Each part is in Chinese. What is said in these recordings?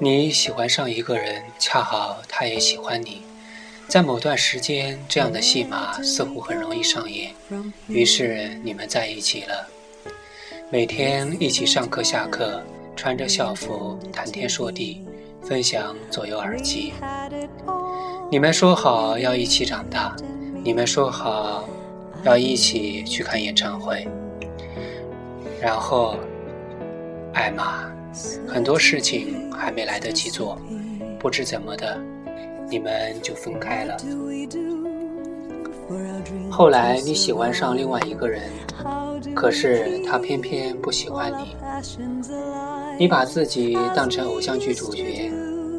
你喜欢上一个人，恰好他也喜欢你，在某段时间，这样的戏码似乎很容易上演，于是你们在一起了，每天一起上课下课，穿着校服谈天说地，分享左右耳机。你们说好要一起长大，你们说好要一起去看演唱会，然后，艾玛。很多事情还没来得及做，不知怎么的，你们就分开了。后来你喜欢上另外一个人，可是他偏偏不喜欢你。你把自己当成偶像剧主角，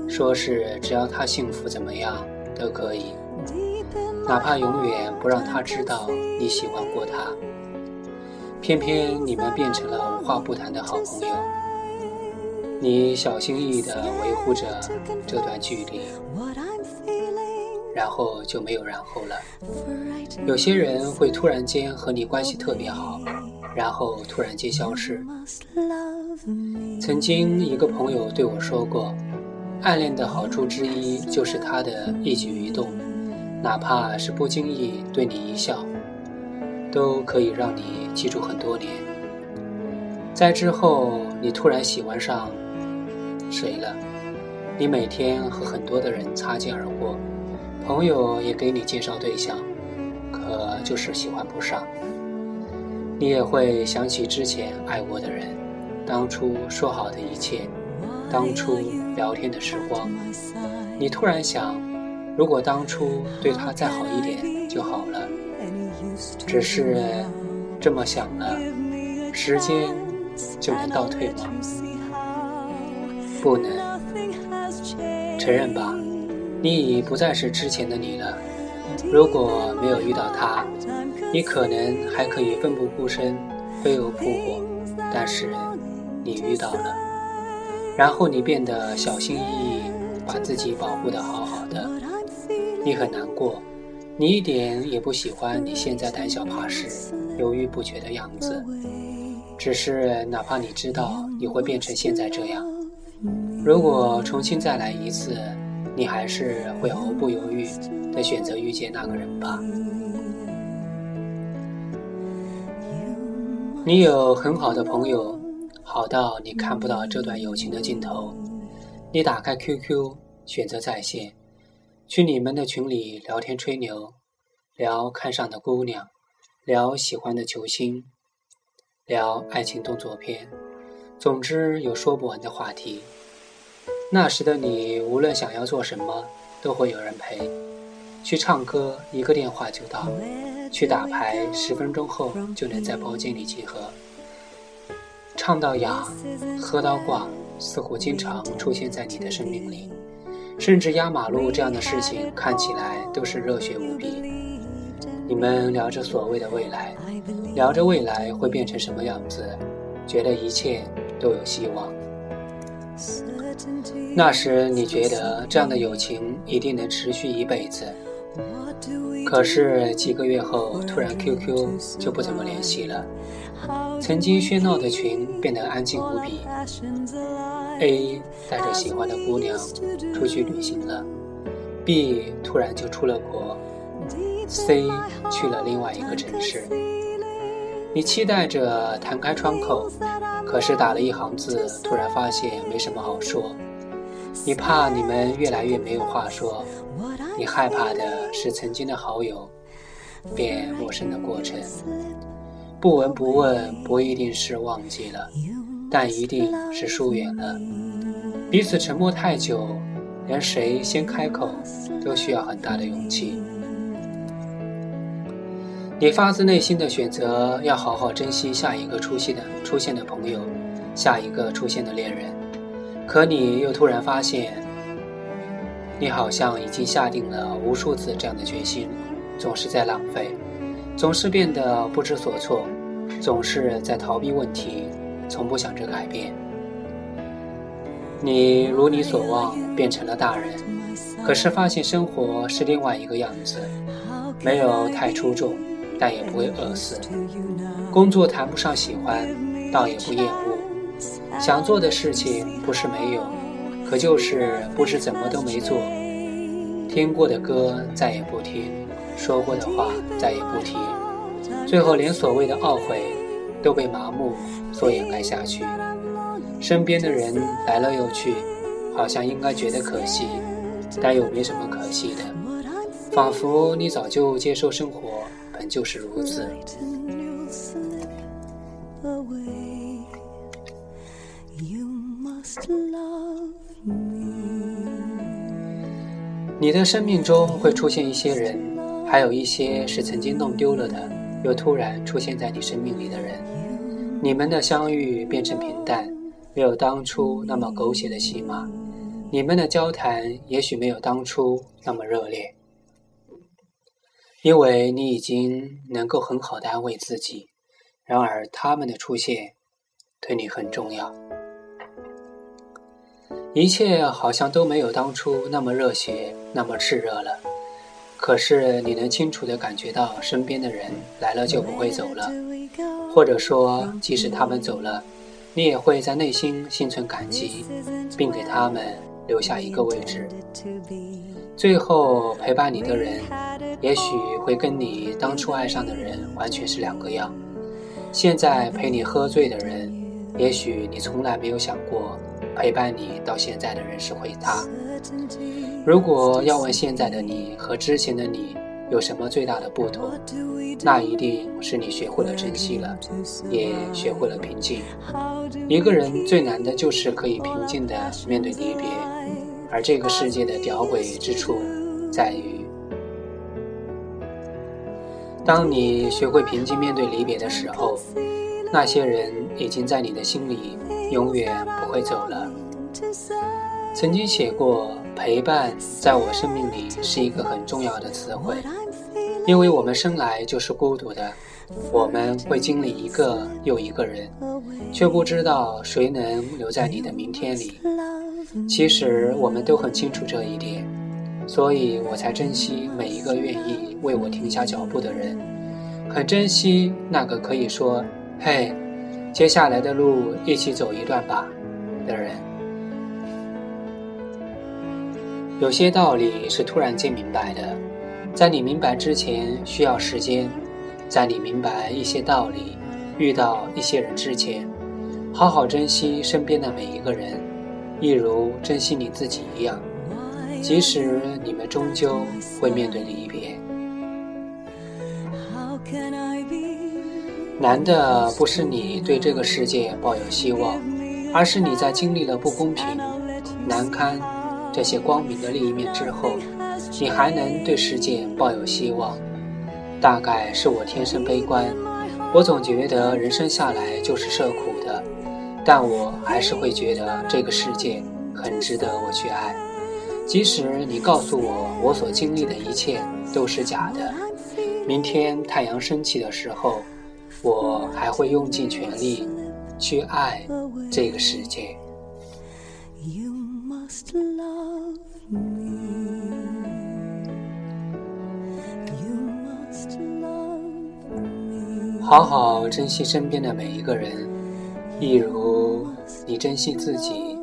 说是只要他幸福怎么样都可以，哪怕永远不让他知道你喜欢过他。偏偏你们变成了无话不谈的好朋友。你小心翼翼地维护着这段距离，然后就没有然后了。有些人会突然间和你关系特别好，然后突然间消失。曾经一个朋友对我说过，暗恋的好处之一就是他的一举一动，哪怕是不经意对你一笑，都可以让你记住很多年。在之后，你突然喜欢上。谁了？你每天和很多的人擦肩而过，朋友也给你介绍对象，可就是喜欢不上。你也会想起之前爱过的人，当初说好的一切，当初聊天的时光。你突然想，如果当初对他再好一点就好了。只是这么想了，时间就能倒退吗？不能承认吧？你已不再是之前的你了。如果没有遇到他，你可能还可以奋不顾身、飞蛾扑火。但是你遇到了，然后你变得小心翼翼，把自己保护的好好的。你很难过，你一点也不喜欢你现在胆小怕事、犹豫不决的样子。只是哪怕你知道你会变成现在这样。如果重新再来一次，你还是会毫不犹豫的选择遇见那个人吧？你有很好的朋友，好到你看不到这段友情的尽头。你打开 QQ，选择在线，去你们的群里聊天吹牛，聊看上的姑娘，聊喜欢的球星，聊爱情动作片，总之有说不完的话题。那时的你，无论想要做什么，都会有人陪。去唱歌，一个电话就到；去打牌，十分钟后就能在包间里集合。唱到哑，喝到挂，似乎经常出现在你的生命里。甚至压马路这样的事情，看起来都是热血无比。你们聊着所谓的未来，聊着未来会变成什么样子，觉得一切都有希望。那时你觉得这样的友情一定能持续一辈子，可是几个月后突然 QQ 就不怎么联系了，曾经喧闹的群变得安静无比。A 带着喜欢的姑娘出去旅行了，B 突然就出了国，C 去了另外一个城市。你期待着弹开窗口，可是打了一行字，突然发现没什么好说。你怕你们越来越没有话说，你害怕的是曾经的好友变陌生的过程。不闻不问不一定是忘记了，但一定是疏远了。彼此沉默太久，连谁先开口都需要很大的勇气。你发自内心的选择要好好珍惜下一个出现的出现的朋友，下一个出现的恋人，可你又突然发现，你好像已经下定了无数次这样的决心，总是在浪费，总是变得不知所措，总是在逃避问题，从不想着改变。你如你所望变成了大人，可是发现生活是另外一个样子，没有太出众。但也不会饿死。工作谈不上喜欢，倒也不厌恶。想做的事情不是没有，可就是不知怎么都没做。听过的歌再也不听，说过的话再也不提，最后连所谓的懊悔都被麻木所掩盖下去。身边的人来了又去，好像应该觉得可惜，但又没什么可惜的，仿佛你早就接受生活本就是如此。你的生命中会出现一些人，还有一些是曾经弄丢了的，又突然出现在你生命里的人。你们的相遇变成平淡，没有当初那么狗血的戏码。你们的交谈也许没有当初那么热烈，因为你已经能够很好的安慰自己。然而他们的出现，对你很重要。一切好像都没有当初那么热血，那么炽热了。可是你能清楚地感觉到，身边的人来了就不会走了，或者说，即使他们走了，你也会在内心心存感激，并给他们留下一个位置。最后陪伴你的人，也许会跟你当初爱上的人完全是两个样。现在陪你喝醉的人，也许你从来没有想过。陪伴你到现在的人是会他。如果要问现在的你和之前的你有什么最大的不同，那一定是你学会了珍惜了，也学会了平静。一个人最难的就是可以平静的面对离别，而这个世界的吊诡之处在于，当你学会平静面对离别的时候，那些人已经在你的心里。永远不会走了。曾经写过，陪伴在我生命里是一个很重要的词汇，因为我们生来就是孤独的，我们会经历一个又一个人，却不知道谁能留在你的明天里。其实我们都很清楚这一点，所以我才珍惜每一个愿意为我停下脚步的人，很珍惜那个可以说“嘿”。接下来的路一起走一段吧，的人。有些道理是突然间明白的，在你明白之前需要时间，在你明白一些道理、遇到一些人之前，好好珍惜身边的每一个人，一如珍惜你自己一样。即使你们终究会面对离别。难的不是你对这个世界抱有希望，而是你在经历了不公平、难堪这些光明的另一面之后，你还能对世界抱有希望。大概是我天生悲观，我总觉得人生下来就是受苦，但我还是会觉得这个世界很值得我去爱。即使你告诉我我所经历的一切都是假的，明天太阳升起的时候。我还会用尽全力去爱这个世界。好好珍惜身边的每一个人，一如你珍惜自己。